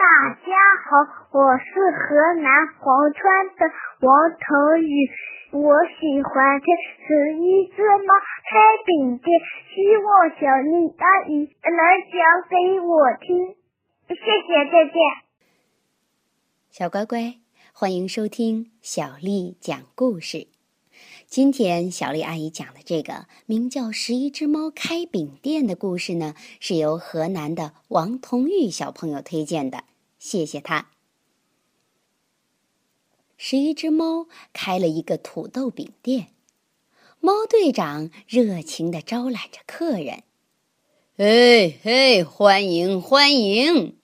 大家好，我是河南潢川的王腾宇。我喜欢听十一只猫开饼店，希望小丽阿姨能讲给我听。谢谢，再见。小乖乖，欢迎收听小丽讲故事。今天小丽阿姨讲的这个名叫《十一只猫开饼店》的故事呢，是由河南的王同玉小朋友推荐的，谢谢他。十一只猫开了一个土豆饼店，猫队长热情地招揽着客人。哎嘿，欢迎欢迎！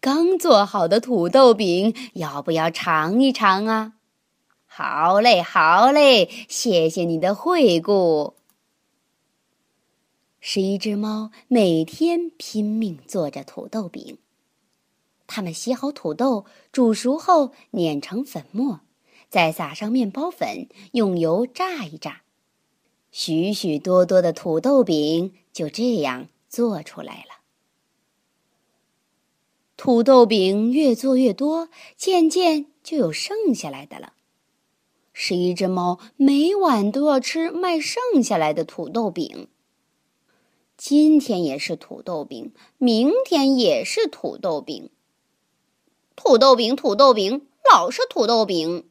刚做好的土豆饼，要不要尝一尝啊？好嘞，好嘞，谢谢你的惠顾。十一只猫每天拼命做着土豆饼，它们洗好土豆，煮熟后碾成粉末，再撒上面包粉，用油炸一炸，许许多多的土豆饼就这样做出来了。土豆饼越做越多，渐渐就有剩下来的了。是一只猫每晚都要吃卖剩下来的土豆饼。今天也是土豆饼，明天也是土豆饼。土豆饼，土豆饼，老是土豆饼。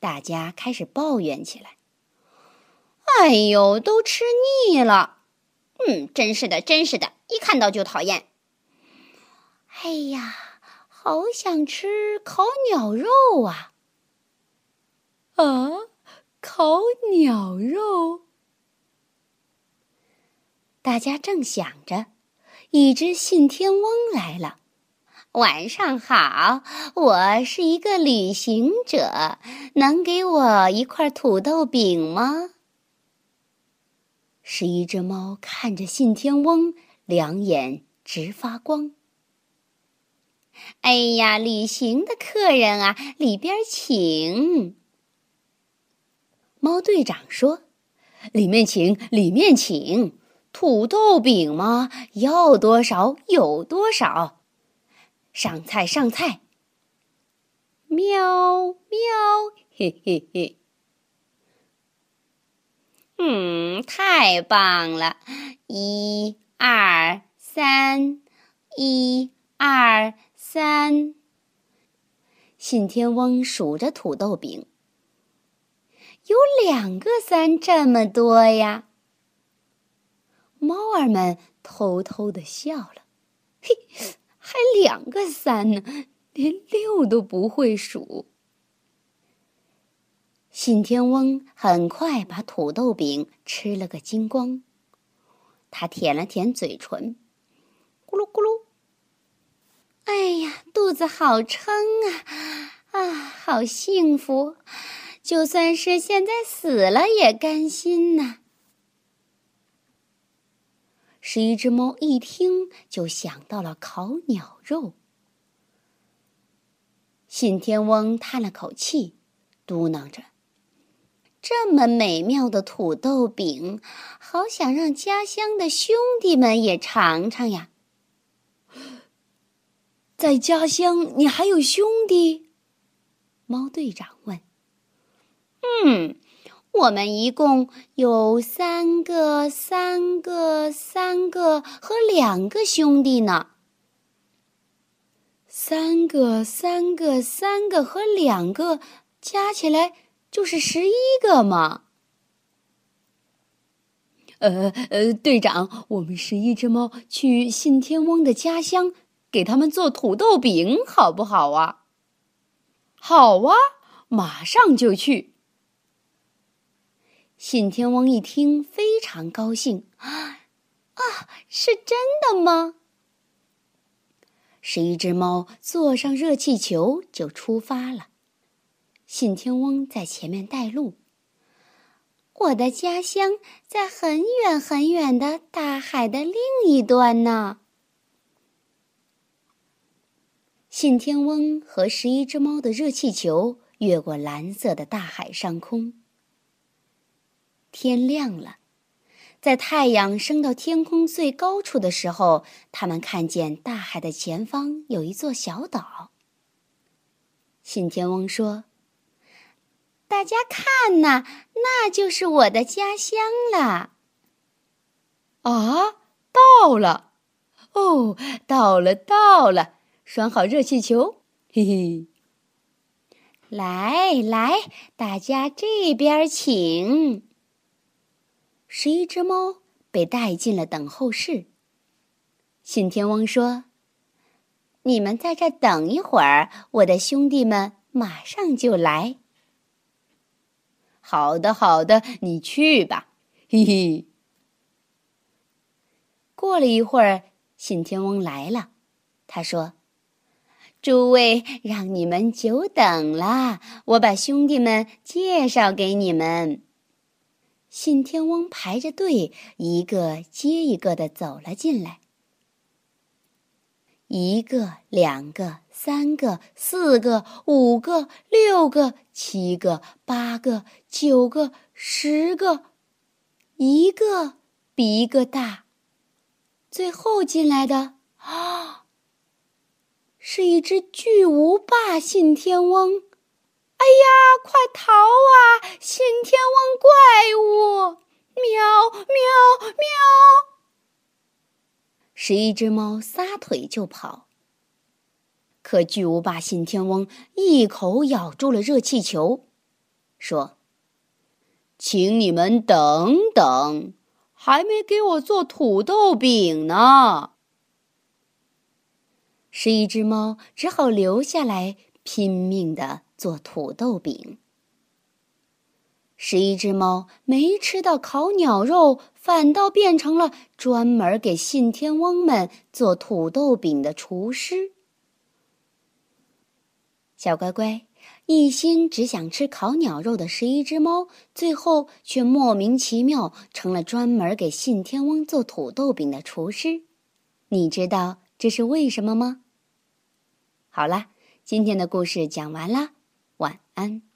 大家开始抱怨起来：“哎呦，都吃腻了！嗯，真是的，真是的，一看到就讨厌。哎呀，好想吃烤鸟肉啊！”啊，烤鸟肉！大家正想着，一只信天翁来了。晚上好，我是一个旅行者，能给我一块土豆饼吗？十一只猫看着信天翁，两眼直发光。哎呀，旅行的客人啊，里边请。猫队长说：“里面请，里面请，土豆饼吗？要多少有多少。上菜，上菜。喵喵，嘿嘿嘿。嗯，太棒了！一二三，一二三。信天翁数着土豆饼。”有两个三这么多呀！猫儿们偷偷的笑了，嘿，还两个三呢，连六都不会数。信天翁很快把土豆饼吃了个精光，他舔了舔嘴唇，咕噜咕噜，哎呀，肚子好撑啊，啊，好幸福。就算是现在死了也甘心呐！十一只猫一听就想到了烤鸟肉。信天翁叹了口气，嘟囔着：“这么美妙的土豆饼，好想让家乡的兄弟们也尝尝呀！”在家乡，你还有兄弟？猫队长问。嗯，我们一共有三个、三个、三个和两个兄弟呢。三个、三个、三个和两个加起来就是十一个嘛。呃呃，队长，我们十一只猫去信天翁的家乡，给他们做土豆饼，好不好啊？好啊，马上就去。信天翁一听，非常高兴啊！啊，是真的吗？十一只猫坐上热气球就出发了。信天翁在前面带路。我的家乡在很远很远的大海的另一端呢。信天翁和十一只猫的热气球越过蓝色的大海上空。天亮了，在太阳升到天空最高处的时候，他们看见大海的前方有一座小岛。信天翁说：“大家看呐，那就是我的家乡了。”啊，到了！哦，到了，到了！拴好热气球，嘿嘿。来来，大家这边请。十一只猫被带进了等候室。信天翁说：“你们在这等一会儿，我的兄弟们马上就来。”好的，好的，你去吧，嘿嘿。过了一会儿，信天翁来了，他说。诸位，让你们久等了。我把兄弟们介绍给你们。信天翁排着队，一个接一个的走了进来。一个，两个，三个，四个，五个，六个，七个，八个，九个，十个，一个比一个大。最后进来的啊！是一只巨无霸信天翁！哎呀，快逃啊！信天翁怪物！喵喵喵！十一只猫撒腿就跑。可巨无霸信天翁一口咬住了热气球，说：“请你们等等，还没给我做土豆饼呢。”十一只猫只好留下来拼命的做土豆饼。十一只猫没吃到烤鸟肉，反倒变成了专门给信天翁们做土豆饼的厨师。小乖乖，一心只想吃烤鸟肉的十一只猫，最后却莫名其妙成了专门给信天翁做土豆饼的厨师。你知道这是为什么吗？好啦，今天的故事讲完啦，晚安。